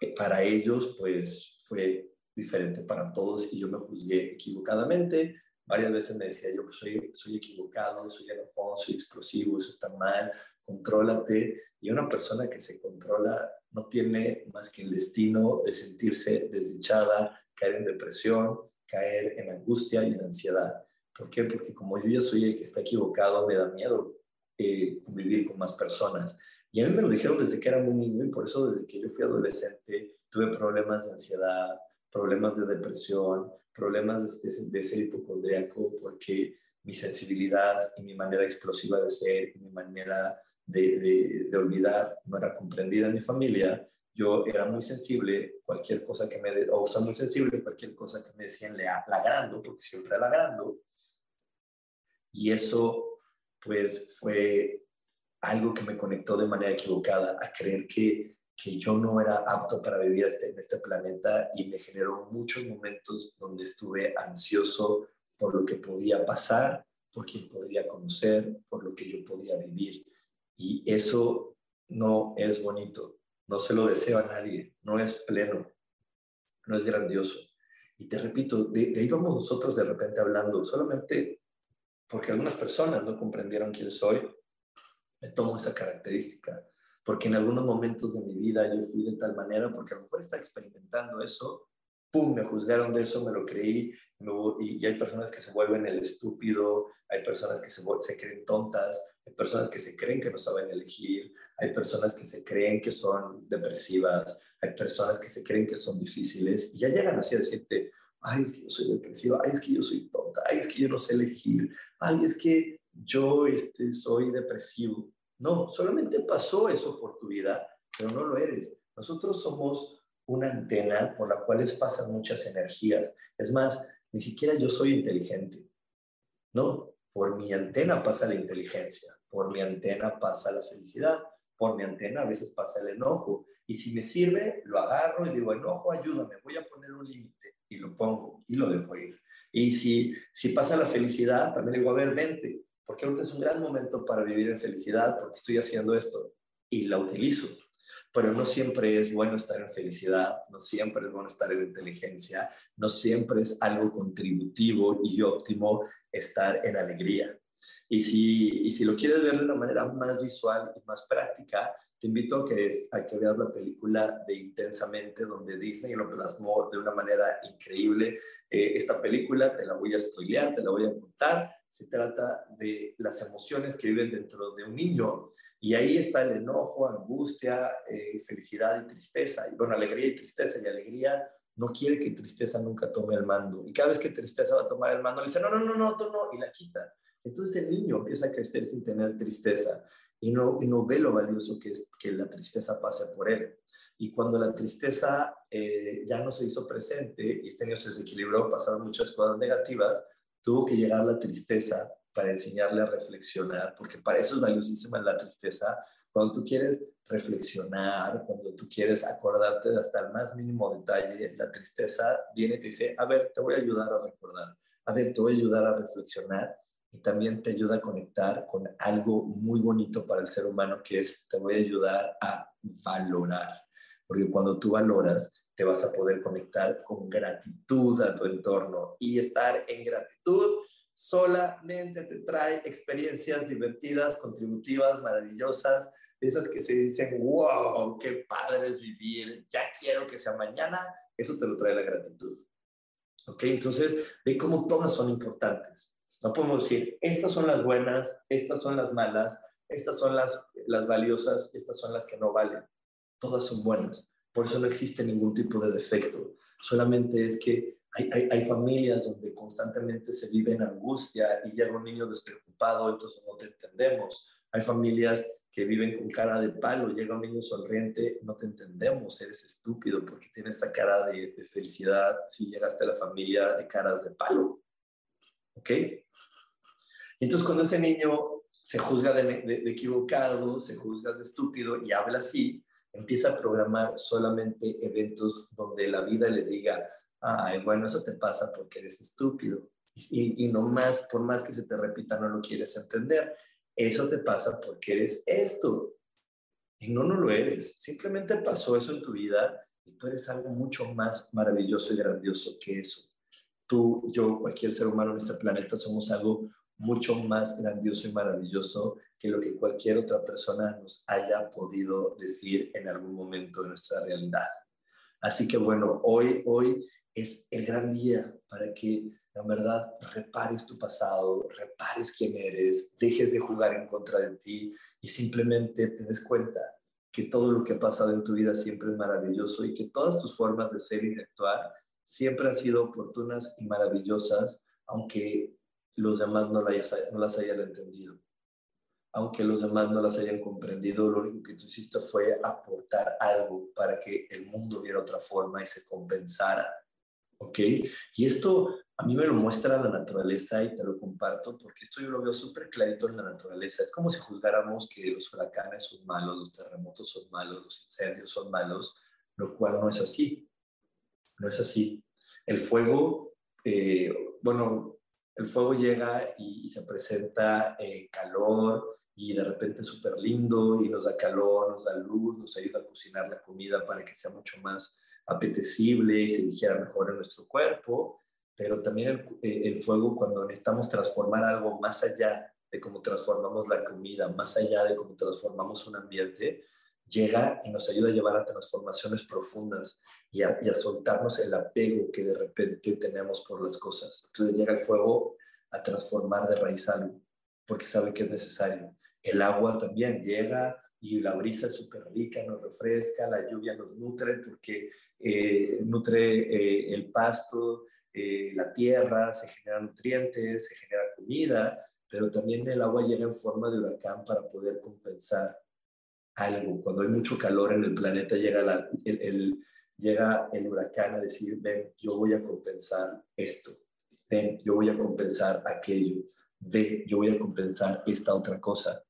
eh, para ellos, pues fue diferente para todos y yo me juzgué equivocadamente Varias veces me decía yo, pues soy, soy equivocado, soy enojón, soy explosivo, eso está mal, contrólate. Y una persona que se controla no tiene más que el destino de sentirse desdichada, caer en depresión, caer en angustia y en ansiedad. ¿Por qué? Porque como yo ya soy el que está equivocado, me da miedo eh, convivir con más personas. Y a mí me lo dijeron desde que era muy niño y por eso desde que yo fui adolescente tuve problemas de ansiedad, problemas de depresión, problemas de, ser hipocondríaco porque mi sensibilidad y mi manera explosiva de ser mi manera de, de, olvidar no era comprendida en mi familia. Yo era muy sensible, cualquier cosa que me, o sea, muy sensible, cualquier cosa que me decían le lagrando, porque siempre lagrando. Y eso, pues, fue algo que me conectó de manera equivocada a creer que que yo no era apto para vivir este, en este planeta y me generó muchos momentos donde estuve ansioso por lo que podía pasar, por quien podría conocer, por lo que yo podía vivir. Y eso no es bonito, no se lo deseo a nadie, no es pleno, no es grandioso. Y te repito, de, de ahí vamos nosotros de repente hablando, solamente porque algunas personas no comprendieron quién soy, me tomo esa característica porque en algunos momentos de mi vida yo fui de tal manera, porque a lo mejor estaba experimentando eso, ¡pum!, me juzgaron de eso, me lo creí, y, hay personas que se vuelven el estúpido, hay personas que se, se creen tontas, hay personas que se creen que no saben elegir, hay personas que se creen que son depresivas, hay personas que se creen que son difíciles, y ya llegan así a decirte, ay, es que yo soy depresiva, ay, es que yo soy tonta, ay, es que yo no sé elegir, ay, es que yo este, soy depresivo. No, solamente pasó eso por tu vida, pero no lo eres. Nosotros somos una antena por la cual pasan muchas energías. Es más, ni siquiera yo soy inteligente. No, por mi antena pasa la inteligencia, por mi antena pasa la felicidad, por mi antena a veces pasa el enojo. Y si me sirve, lo agarro y digo, enojo, ayúdame, voy a poner un límite y lo pongo y lo dejo ir. Y si, si pasa la felicidad, también digo, a ver, vente, porque ahorita es un gran momento para vivir en felicidad, porque estoy haciendo esto y la utilizo. Pero no siempre es bueno estar en felicidad, no siempre es bueno estar en inteligencia, no siempre es algo contributivo y óptimo estar en alegría. Y si, y si lo quieres ver de una manera más visual y más práctica, te invito a que, a que veas la película de Intensamente, donde Disney lo plasmó de una manera increíble. Eh, esta película te la voy a spoilear, te la voy a contar. Se trata de las emociones que viven dentro de un niño y ahí está el enojo, angustia, eh, felicidad y tristeza. Y bueno, alegría y tristeza. Y alegría no quiere que tristeza nunca tome el mando. Y cada vez que tristeza va a tomar el mando, le dice, no, no, no, no, tú no, y la quita. Entonces el niño empieza a crecer sin tener tristeza y no, no ve lo valioso que es que la tristeza pase por él. Y cuando la tristeza eh, ya no se hizo presente y este niño se desequilibró, pasaron muchas cosas negativas, tuvo que llegar la tristeza para enseñarle a reflexionar, porque para eso es valiosísima la tristeza. Cuando tú quieres reflexionar, cuando tú quieres acordarte de hasta el más mínimo detalle, la tristeza viene y te dice, a ver, te voy a ayudar a recordar, a ver, te voy a ayudar a reflexionar y también te ayuda a conectar con algo muy bonito para el ser humano que es, te voy a ayudar a valorar, porque cuando tú valoras, te vas a poder conectar con gratitud a tu entorno y estar en gratitud solamente te trae experiencias divertidas, contributivas, maravillosas, esas que se dicen, wow, qué padre es vivir, ya quiero que sea mañana, eso te lo trae la gratitud. ¿Ok? Entonces, ve cómo todas son importantes. No podemos decir, estas son las buenas, estas son las malas, estas son las, las valiosas, estas son las que no valen. Todas son buenas. Por eso no existe ningún tipo de defecto. Solamente es que hay, hay, hay, familias donde constantemente se vive en angustia y llega un niño despreocupado, entonces no te entendemos. Hay familias que viven con cara de palo, llega un niño sonriente, no te entendemos, eres estúpido porque tienes esa cara de, de felicidad si llegaste a la familia de caras de palo. ¿Ok? Entonces cuando ese niño se juzga de, de, de equivocado, se juzga de estúpido y habla así, empieza a programar solamente eventos donde la vida le diga, ay, bueno, eso te pasa porque eres estúpido. Y, y no más, por más que se te repita, no lo quieres entender. Eso te pasa porque eres esto. Y no, no lo eres. Simplemente pasó eso en tu vida y tú eres algo mucho más maravilloso y grandioso que eso. Tú, yo, cualquier ser humano en este planeta somos algo mucho más grandioso y maravilloso que lo que cualquier otra persona nos haya podido decir en algún momento de nuestra realidad. Así que bueno, hoy, hoy es el gran día para que en verdad repares tu pasado, repares quién eres, dejes de jugar en contra de ti y simplemente te des cuenta que todo lo que ha pasado en tu vida siempre es maravilloso y que todas tus formas de ser y de actuar siempre han sido oportunas y maravillosas, aunque los demás no, no las hayan entendido. Aunque los demás no las hayan comprendido, lo único que tú hiciste fue aportar algo para que el mundo viera otra forma y se compensara ¿ok? Y esto a mí me lo muestra la naturaleza y te lo comparto porque esto yo lo veo súper clarito en la naturaleza. Es como si juzgáramos que los huracanes son malos, los terremotos son malos, los incendios son malos, lo cual no es así. No es así. El fuego, eh, bueno, el fuego llega y, se presenta eh, calor y de repente es súper lindo y nos da calor, nos da luz, nos ayuda a cocinar la comida para que sea mucho más apetecible y se dijera mejor en nuestro cuerpo, pero también el, eh, el, fuego cuando necesitamos transformar algo más allá de cómo transformamos la comida, más allá de cómo transformamos un ambiente, llega y nos ayuda a llevar a transformaciones profundas y a, soltarnos el apego que de repente tenemos por las cosas. Entonces llega el fuego a transformar de raíz algo, porque sabe que es necesario. El agua también llega y la brisa es súper rica, nos refresca, la lluvia nos nutre porque eh, nutre eh, el pasto, eh, la tierra, se generan nutrientes, se genera comida, pero también el agua llega en forma de huracán para poder compensar algo. Cuando hay mucho calor en el planeta llega, el, llega el huracán a decir, ven, yo voy a compensar esto, ven, yo voy a compensar aquello, ve, yo voy a compensar esta otra cosa.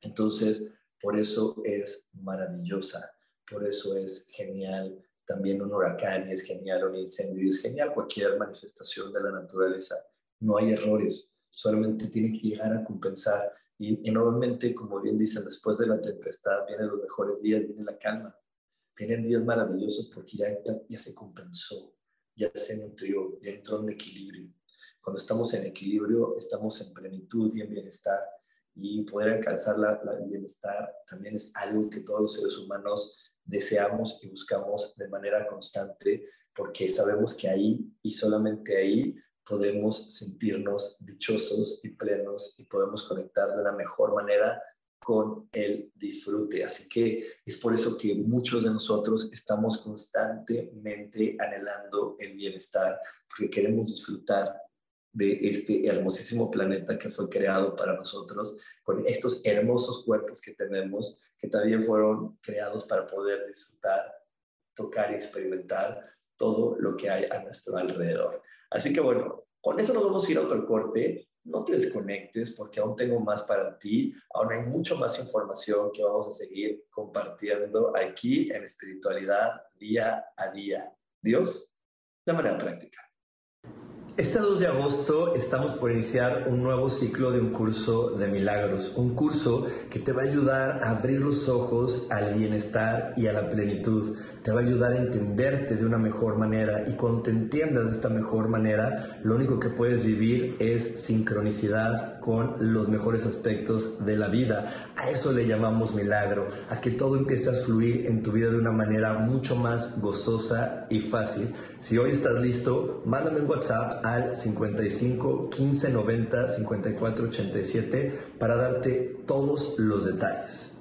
Entonces, por eso es maravillosa, por eso es genial. También un huracán es genial, un incendio es genial, cualquier manifestación de la naturaleza. No hay errores, solamente tiene que llegar a compensar. Y, y normalmente, como bien dicen, después de la tempestad vienen los mejores días, viene la calma. Vienen días maravillosos porque ya, ya, ya se compensó, ya se nutrió, ya entró en equilibrio. Cuando estamos en equilibrio, estamos en plenitud y en bienestar y poder alcanzar la, la, bienestar también es algo que todos los seres humanos deseamos y buscamos de manera constante porque sabemos que ahí y solamente ahí podemos sentirnos dichosos y plenos y podemos conectar de una mejor manera con el disfrute. Así que es por eso que muchos de nosotros estamos constantemente anhelando el bienestar, porque queremos disfrutar de este hermosísimo planeta que fue creado para nosotros, con estos hermosos cuerpos que tenemos, que también fueron creados para poder disfrutar, tocar y experimentar todo lo que hay a nuestro alrededor. Así que bueno, con eso nos vamos a ir a otro corte. No te desconectes porque aún tengo más para ti, aún hay mucho más información que vamos a seguir compartiendo aquí en espiritualidad día a día. Dios, de manera práctica. Este 2 de agosto estamos por iniciar un nuevo ciclo de un curso de milagros, un curso que te va a ayudar a abrir los ojos al bienestar y a la plenitud te va a ayudar a entenderte de una mejor manera y cuando te entiendas de esta mejor manera, lo único que puedes vivir es sincronicidad con los mejores aspectos de la vida. A eso le llamamos milagro, a que todo empiece a fluir en tu vida de una manera mucho más gozosa y fácil. Si hoy estás listo, mándame un WhatsApp al 55 15 90 54 87 para darte todos los detalles.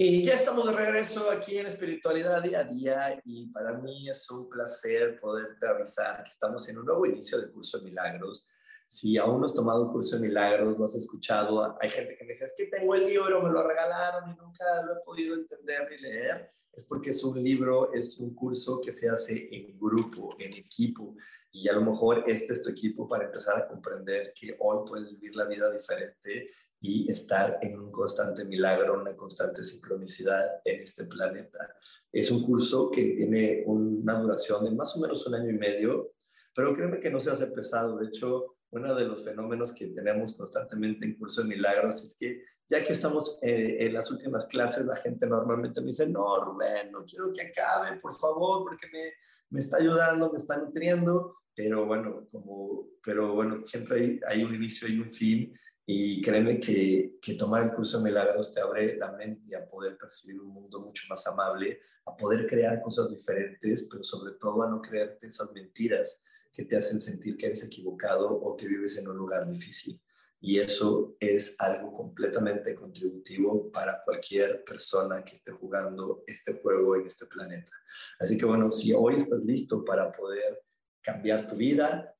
Y ya estamos de regreso aquí en Espiritualidad Día a Día y para mí es un placer poderte avisar que estamos en un nuevo inicio del curso de milagros. Si aún no has tomado un curso de milagros, no has escuchado, hay gente que me dice, es que tengo el libro, me lo regalaron y nunca lo he podido entender ni leer. Es porque es un libro, es un curso que se hace en grupo, en equipo. Y a lo mejor este es tu equipo para empezar a comprender que hoy puedes vivir la vida diferente y estar en un constante milagro, una constante sincronicidad en este planeta. Es un curso que tiene una duración de más o menos un año y medio, pero créeme que no se hace pesado. De hecho, uno de los fenómenos que tenemos constantemente en Curso de Milagros es que ya que estamos eh, en las últimas clases, la gente normalmente me dice, no, Rubén, no quiero que acabe, por favor, porque me, me está ayudando, me está nutriendo, pero bueno, como, pero bueno, siempre hay, hay un inicio y un fin y créeme que, que, tomar el curso de milagros te abre la mente a poder percibir un mundo mucho más amable, a poder crear cosas diferentes, pero sobre todo a no creerte esas mentiras que te hacen sentir que eres equivocado o que vives en un lugar difícil. Y eso es algo completamente contributivo para cualquier persona que esté jugando este juego en este planeta. Así que bueno, si hoy estás listo para poder cambiar tu vida,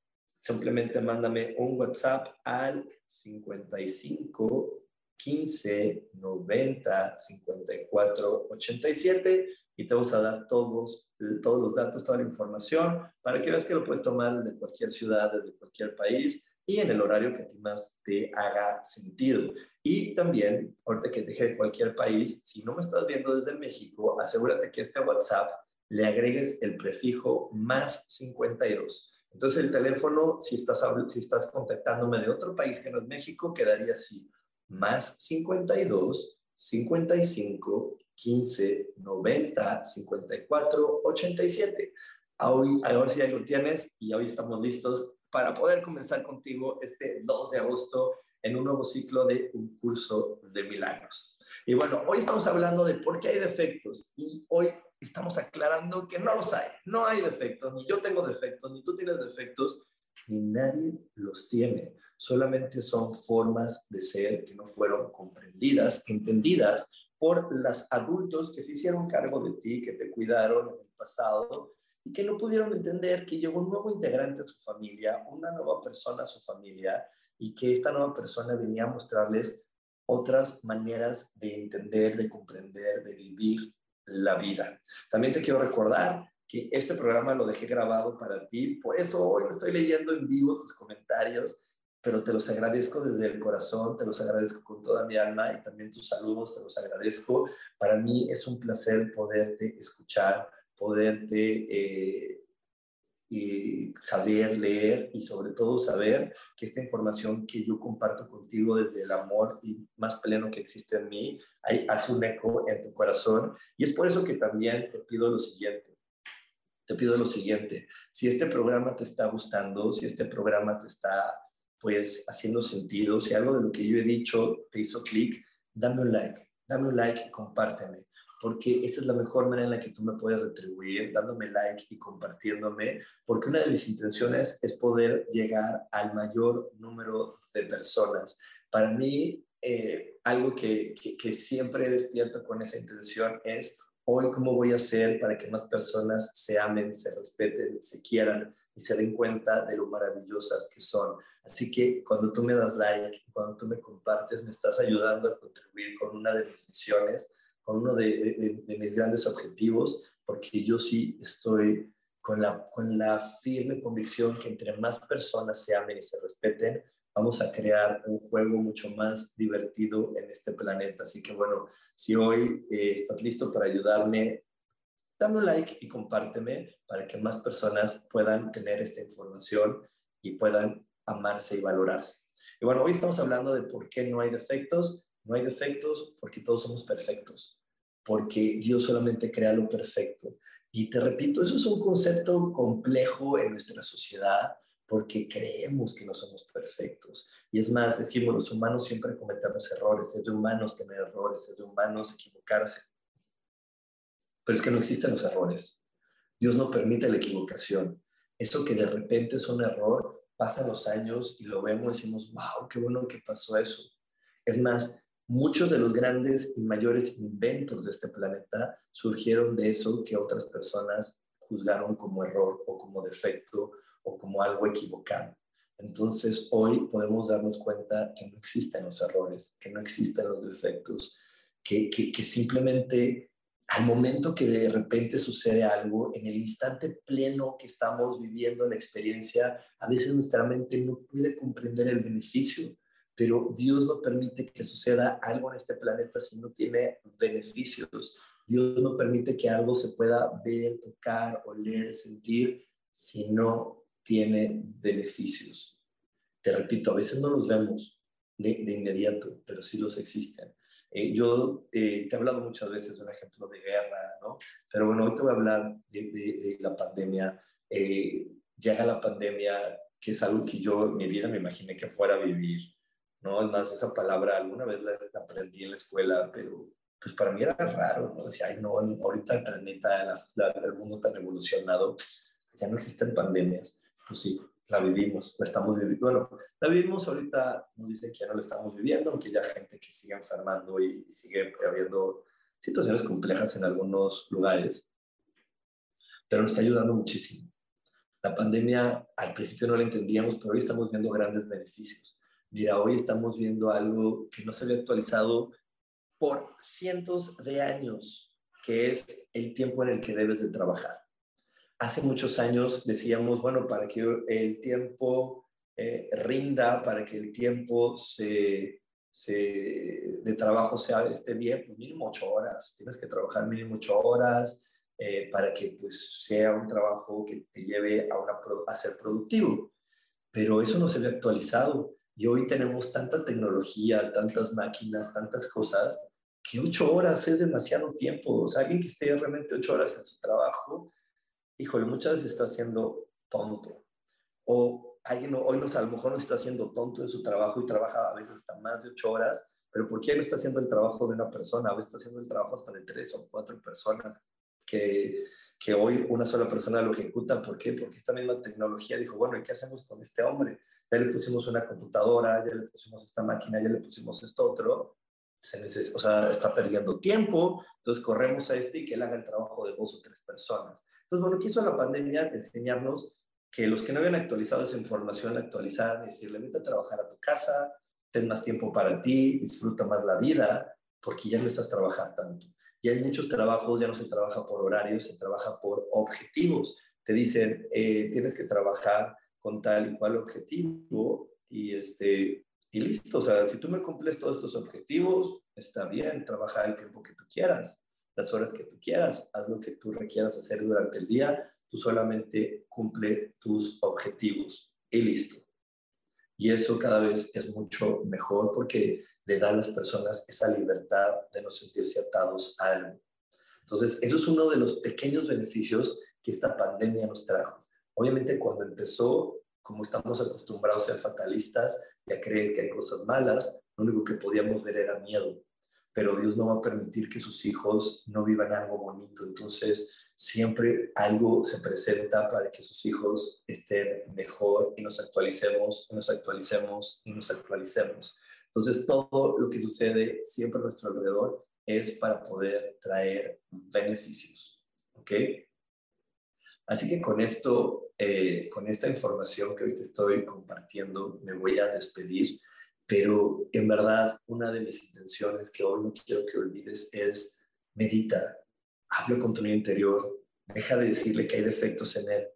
simplemente mándame un WhatsApp al 55 15 90 54 87 y te vamos a dar todos, todos los datos, toda la información para que veas que lo puedes tomar desde cualquier ciudad, desde cualquier país y en el horario que a más te haga sentido. Y también, ahorita que te dije de cualquier país, si no me estás viendo desde México, asegúrate que este WhatsApp le agregues el prefijo más 52 entonces el teléfono, si estás, si estás contactándome de otro país que no es México, quedaría así, más 52 55 15 90 54 87. Hoy, ahora sí ahí lo tienes y hoy estamos listos para poder comenzar contigo este 2 de agosto en un nuevo ciclo de un curso de milagros. Y bueno, hoy estamos hablando de por qué hay defectos y hoy estamos aclarando que no los hay, no hay defectos, ni yo tengo defectos, ni tú tienes defectos, ni nadie los tiene. Solamente son formas de ser que no fueron comprendidas, entendidas por los adultos que se hicieron cargo de ti, que te cuidaron en el pasado y que no pudieron entender que llegó un nuevo integrante a su familia, una nueva persona a su familia y que esta nueva persona venía a mostrarles otras maneras de entender, de comprender, de vivir la vida. También te quiero recordar que este programa lo dejé grabado para ti, por eso hoy me estoy leyendo en vivo tus comentarios, pero te los agradezco desde el corazón, te los agradezco con toda mi alma y también tus saludos, te los agradezco. Para mí es un placer poderte escuchar, poderte eh, y saber leer y sobre todo saber que esta información que yo comparto contigo desde el amor y más pleno que existe en mí, hay, hace un eco en tu corazón. Y es por eso que también te pido lo siguiente. Te pido lo siguiente. Si este programa te está gustando, si este programa te está pues haciendo sentido, si algo de lo que yo he dicho te hizo clic, dame un like, dame un like y compárteme porque esa es la mejor manera en la que tú me puedes retribuir, dándome like y compartiéndome, porque una de mis intenciones es poder llegar al mayor número de personas. Para mí, eh, algo que, que, que siempre despierto con esa intención es hoy cómo voy a hacer para que más personas se amen, se respeten, se quieran y se den cuenta de lo maravillosas que son. Así que cuando tú me das like, cuando tú me compartes, me estás ayudando a contribuir con una de mis misiones con uno de, mis grandes objetivos, porque yo sí estoy con la, con la firme convicción que entre más personas se amen y se respeten, vamos a crear un juego mucho más divertido en este planeta. Así que bueno, si hoy eh, estás listo para ayudarme dame un like y compárteme para que más personas puedan tener esta información y puedan amarse y valorarse. Y bueno, hoy estamos hablando de por qué no hay defectos. No hay defectos porque todos somos perfectos, porque Dios solamente crea lo perfecto. Y te repito, eso es un concepto complejo en nuestra sociedad porque creemos que no somos perfectos. Y es más, decimos, los humanos siempre cometemos errores, es de humanos tener errores, es de humanos equivocarse. Pero es que no existen los errores. Dios no permite la equivocación. Eso que de repente es un error, pasan los años y lo vemos y decimos, wow, qué bueno que pasó eso. Es más, muchos de los grandes y mayores inventos de este planeta surgieron de eso que otras personas juzgaron como error o como defecto o como algo equivocado. Entonces, hoy podemos darnos cuenta que no existen los errores, que no existen los defectos, que, que, simplemente al momento que de repente sucede algo, en el instante pleno que estamos viviendo la experiencia, a veces nuestra mente no puede comprender el beneficio, pero Dios no permite que suceda algo en este planeta si no tiene beneficios. Dios no permite que algo se pueda ver, tocar, oler, sentir, si no tiene beneficios. Te repito, a veces no los vemos de, inmediato, pero sí los existen. Eh, yo eh, te he hablado muchas veces de un ejemplo de guerra, ¿no? Pero bueno, hoy te voy a hablar de, de, la pandemia. Eh, llega la pandemia, que es algo que yo en mi vida me imaginé que fuera a vivir, ¿no? Es más, esa palabra alguna vez la, aprendí en la escuela, pero pues para mí era raro, ¿no? Decía, ay, no, ahorita el planeta, el mundo tan evolucionado, ya no existen pandemias. Pues sí, la vivimos, la estamos viviendo. Bueno, la vivimos ahorita, nos dicen que ya no la estamos viviendo, aunque ya gente que sigue enfermando y, sigue habiendo situaciones complejas en algunos lugares, pero nos está ayudando muchísimo. La pandemia al principio no la entendíamos, pero hoy estamos viendo grandes beneficios. Mira, hoy estamos viendo algo que no se había actualizado por cientos de años, que es el tiempo en el que debes de trabajar hace muchos años decíamos, bueno, para que el tiempo eh, rinda, para que el tiempo de trabajo sea, esté bien, pues mínimo ocho horas. Tienes que trabajar mínimo ocho horas eh, para que pues, sea un trabajo que te lleve a ser productivo. Pero eso no se ve actualizado. Y hoy tenemos tanta tecnología, tantas máquinas, tantas cosas, que ocho horas es demasiado tiempo. O sea, alguien que esté realmente ocho horas en su trabajo, híjole, muchas veces está siendo tonto. O alguien hoy no, a lo mejor no está haciendo tonto en su trabajo y trabaja a veces hasta más de ocho horas, pero ¿por qué no está haciendo el trabajo de una persona? A veces está haciendo el trabajo hasta de tres o cuatro personas que, que hoy una sola persona lo ejecuta. ¿Por qué? Porque esta misma tecnología dijo, bueno, ¿y qué hacemos con este hombre? Ya le pusimos una computadora, ya le pusimos esta máquina, ya le pusimos esto otro. Se o sea, está perdiendo tiempo, entonces corremos a este y que él haga el trabajo de dos o tres personas. Entonces, bueno, ¿qué la pandemia? Enseñarnos que los que no habían actualizado esa información la actualizaran y decirle, vete a trabajar a tu casa, ten más tiempo para ti, disfruta más la vida, porque ya no estás trabajando tanto. Y hay muchos trabajos, ya no se trabaja por horarios, se trabaja por objetivos. Te dicen, eh, tienes que trabajar con tal y cual objetivo y, este, y listo. O sea, si tú me cumples todos estos objetivos, está bien, trabaja el tiempo que tú quieras las horas que tú quieras, haz lo que tú requieras hacer durante el día, tú solamente cumple tus objetivos y listo. Y eso cada vez es mucho mejor porque le da a las personas esa libertad de no sentirse atados a algo. Entonces, eso es uno de los pequeños beneficios que esta pandemia nos trajo. Obviamente, cuando empezó, como estamos acostumbrados a ser fatalistas y a creer que hay cosas malas, lo único que podíamos ver era miedo pero Dios no va a permitir que sus hijos no vivan algo bonito. Entonces, siempre algo se presenta para que sus hijos estén mejor y nos actualicemos, y nos actualicemos y nos actualicemos. Entonces, todo lo que sucede siempre a nuestro alrededor es para poder traer beneficios. ¿Ok? Así que con esto, eh, con esta información que hoy te estoy compartiendo, me voy a despedir pero en verdad una de mis intenciones que hoy no quiero que olvides es medita, habla con tu niño interior, deja de decirle que hay defectos en él,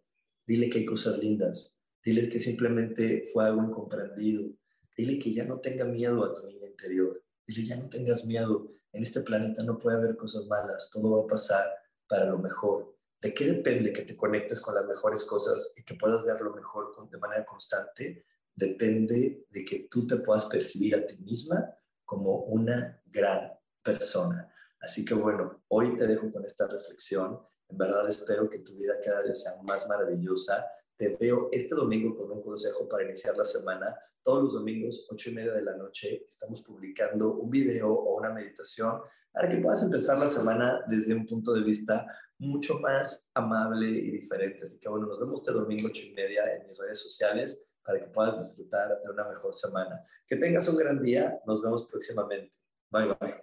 dile que hay cosas lindas, dile que simplemente fue algo incomprendido, dile que ya no tenga miedo a tu niño interior, dile ya no tengas miedo, en este planeta no puede haber cosas malas, todo va a pasar, para lo mejor. ¿De qué depende que te conectes con las mejores cosas y que puedas ver lo mejor de manera constante? Depende de que tú te puedas percibir a ti misma como una gran persona. Así que bueno, hoy te dejo con esta reflexión. En verdad espero que tu vida cada día sea más maravillosa. Te veo este domingo con un consejo para iniciar la semana. Todos los domingos, ocho y media de la noche, estamos publicando un video o una meditación para que puedas empezar la semana desde un punto de vista mucho más amable y diferente. Así que bueno, nos vemos este domingo ocho y media en mis redes sociales para que puedas disfrutar de una mejor semana. Que tengas un gran día. Nos vemos próximamente. Bye bye.